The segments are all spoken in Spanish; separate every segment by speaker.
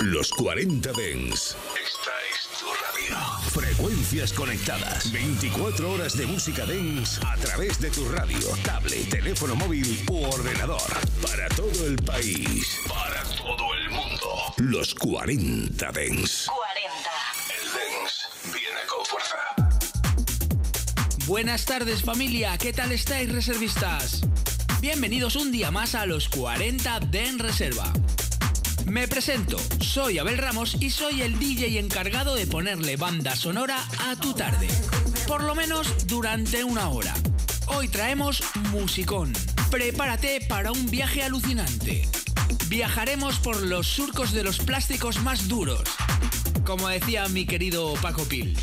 Speaker 1: Los 40 Dens. Esta es tu radio. Frecuencias conectadas. 24 horas de música Dens a través de tu radio, tablet, teléfono móvil u ordenador. Para todo el país. Para todo el mundo. Los 40 Dens.
Speaker 2: 40.
Speaker 1: El Dens viene con fuerza.
Speaker 3: Buenas tardes familia, ¿qué tal estáis reservistas? Bienvenidos un día más a los 40 Den Reserva. Me presento, soy Abel Ramos y soy el DJ encargado de ponerle banda sonora a tu tarde. Por lo menos durante una hora. Hoy traemos musicón. Prepárate para un viaje alucinante. Viajaremos por los surcos de los plásticos más duros. Como decía mi querido Paco Pil.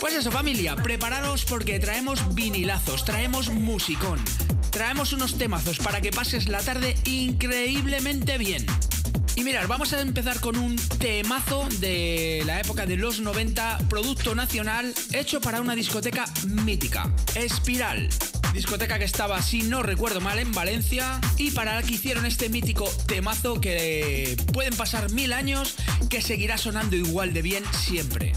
Speaker 3: Pues eso familia, prepararos porque traemos vinilazos, traemos musicón, traemos unos temazos para que pases la tarde increíblemente bien. Y mirad, vamos a empezar con un temazo de la época de los 90, producto nacional, hecho para una discoteca mítica, Espiral. Discoteca que estaba, si no recuerdo mal, en Valencia. Y para la que hicieron este mítico temazo que pueden pasar mil años, que seguirá sonando igual de bien siempre.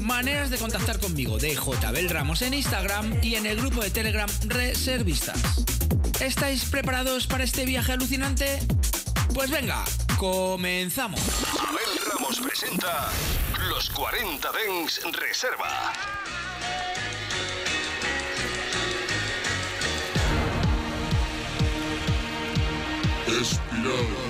Speaker 3: Maneras de contactar conmigo de JBel Ramos en Instagram y en el grupo de Telegram Reservistas. ¿Estáis preparados para este viaje alucinante? Pues venga, comenzamos.
Speaker 1: Abel Ramos presenta Los 40 Dens Reserva.
Speaker 4: Espiral.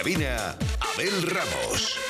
Speaker 5: Abel Ramos.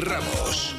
Speaker 6: Ramos.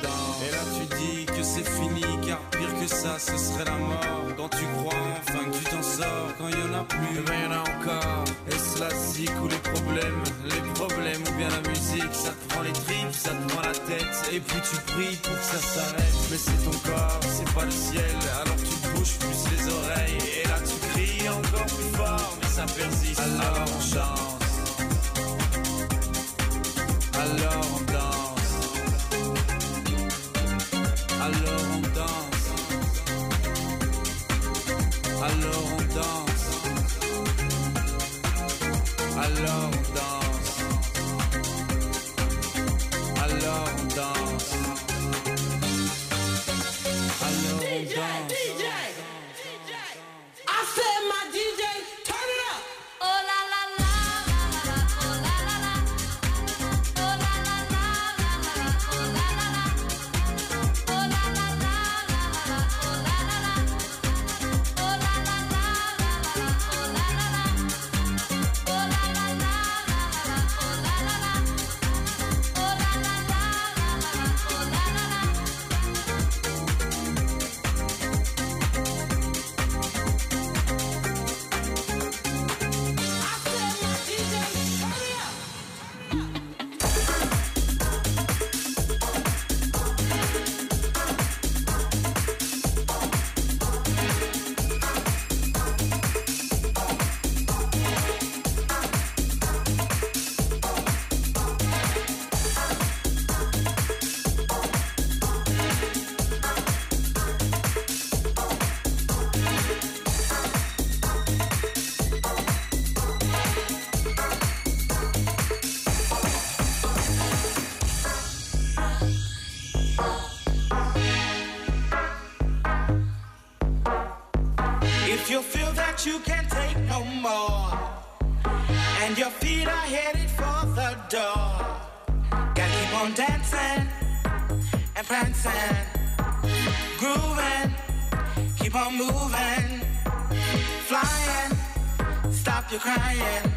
Speaker 7: lying.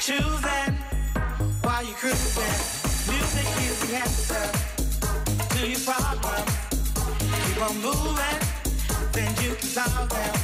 Speaker 7: Choosing while you're cruising. Music is the answer to your problems. Keep on moving, then you can solve them.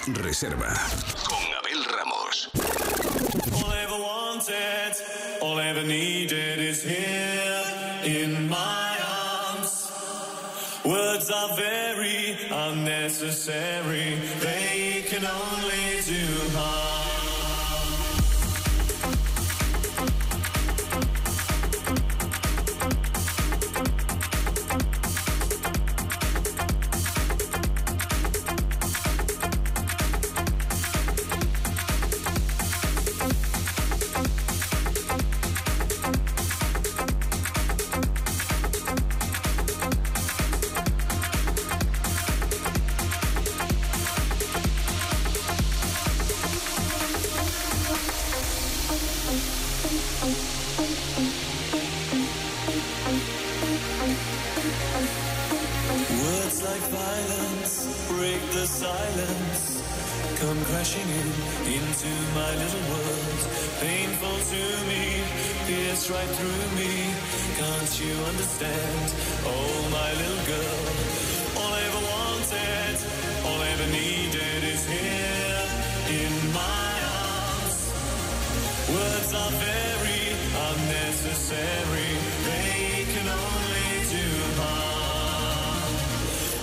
Speaker 5: 40 Reserva. Con Abel Ramos.
Speaker 8: All I ever wanted, all I ever needed is here in my arms. Words are very unnecessary, unnecessary, they can only do harm.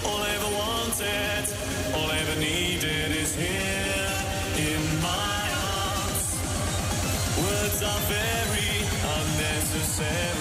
Speaker 8: All I ever wanted, all I ever needed is here in my arms. Words are very unnecessary,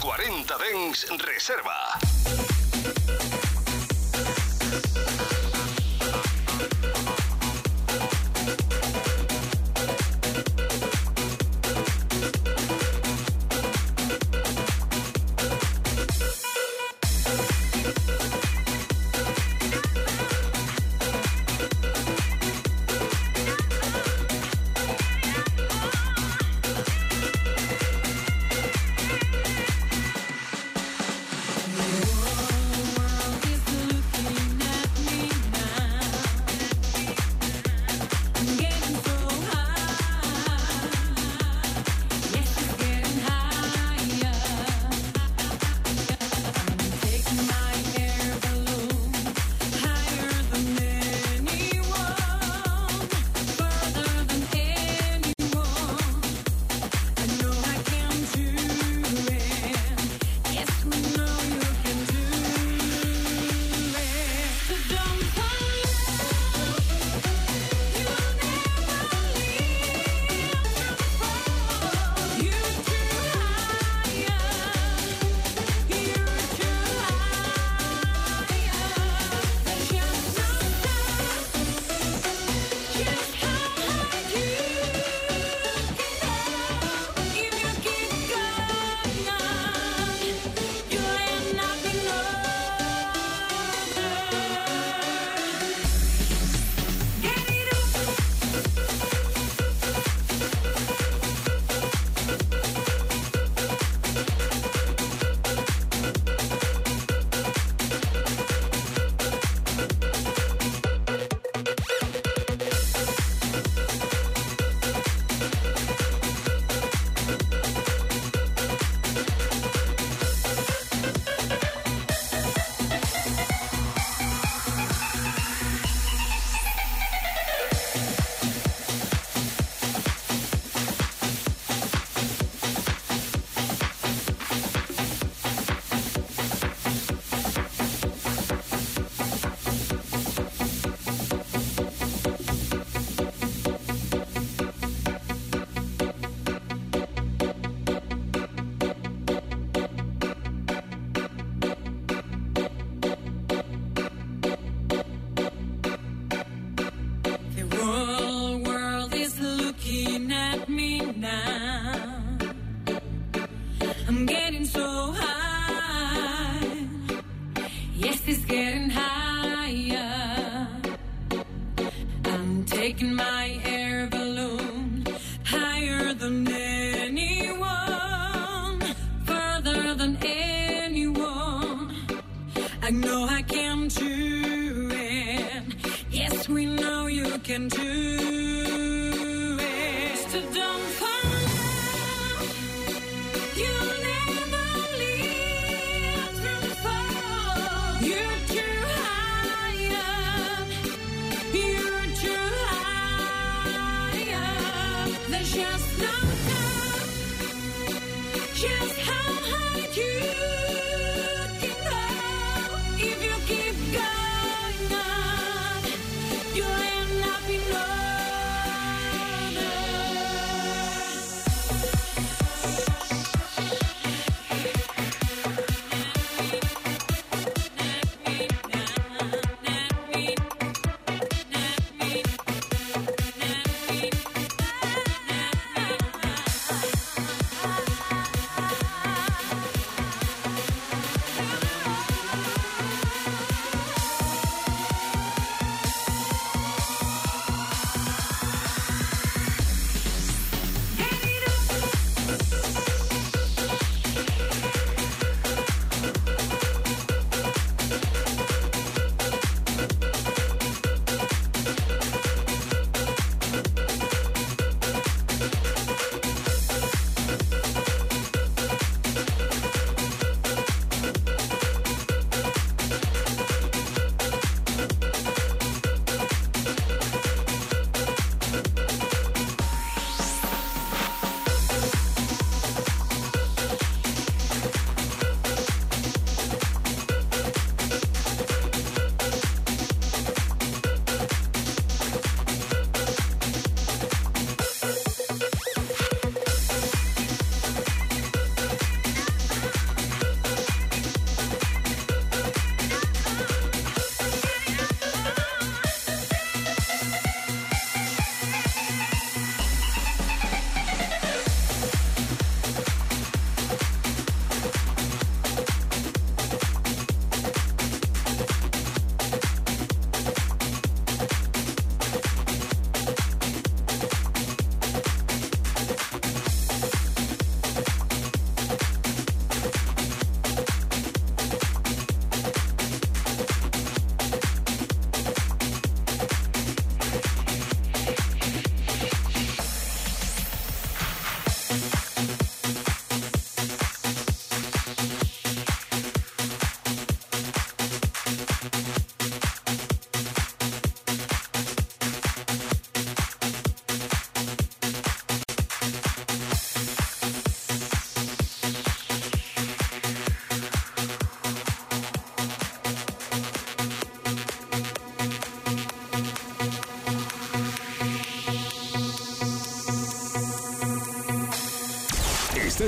Speaker 1: 40 Dens Reserva.
Speaker 9: just like that. Just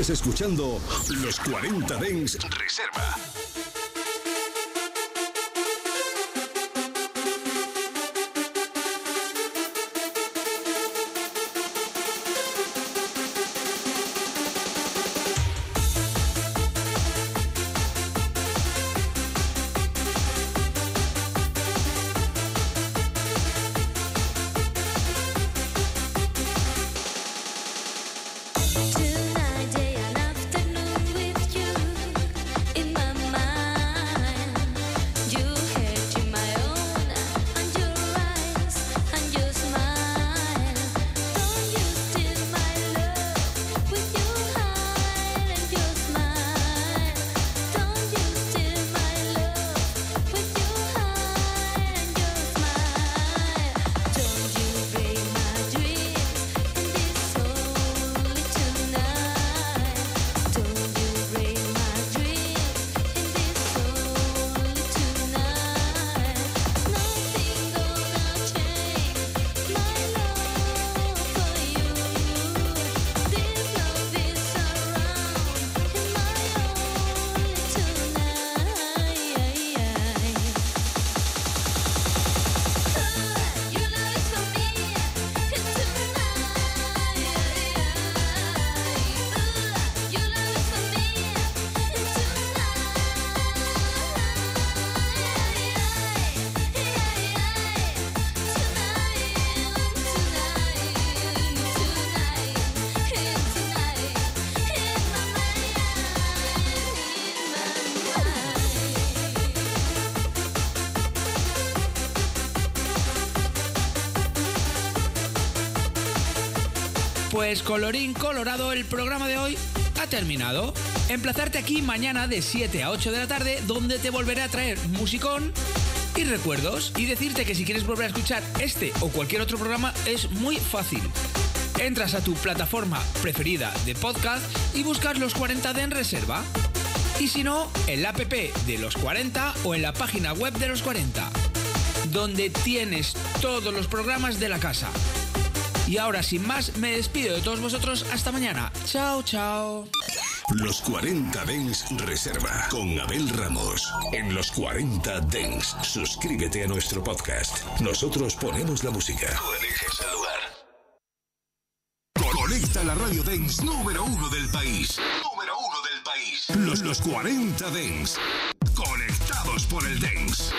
Speaker 5: Escuchando Los 40 Dens
Speaker 3: Pues colorín colorado, el programa de hoy ha terminado. Emplazarte aquí mañana de 7 a 8 de la tarde, donde te volveré a traer musicón y recuerdos. Y decirte que si quieres volver a escuchar este o cualquier otro programa es muy fácil. Entras a tu plataforma preferida de podcast y buscas los 40 de en reserva. Y si no, en la app de los 40 o en la página web de los 40, donde tienes todos los programas de la casa. Y ahora, sin más, me despido de todos vosotros. Hasta mañana. Chao, chao.
Speaker 1: Los 40 Dens Reserva con Abel Ramos. En los 40 Dens, suscríbete a nuestro podcast. Nosotros ponemos la música. Tú eliges el lugar. Conecta la radio Dens número uno del país. Número uno del país. Los, los 40 Dens. Conectados por el Dens.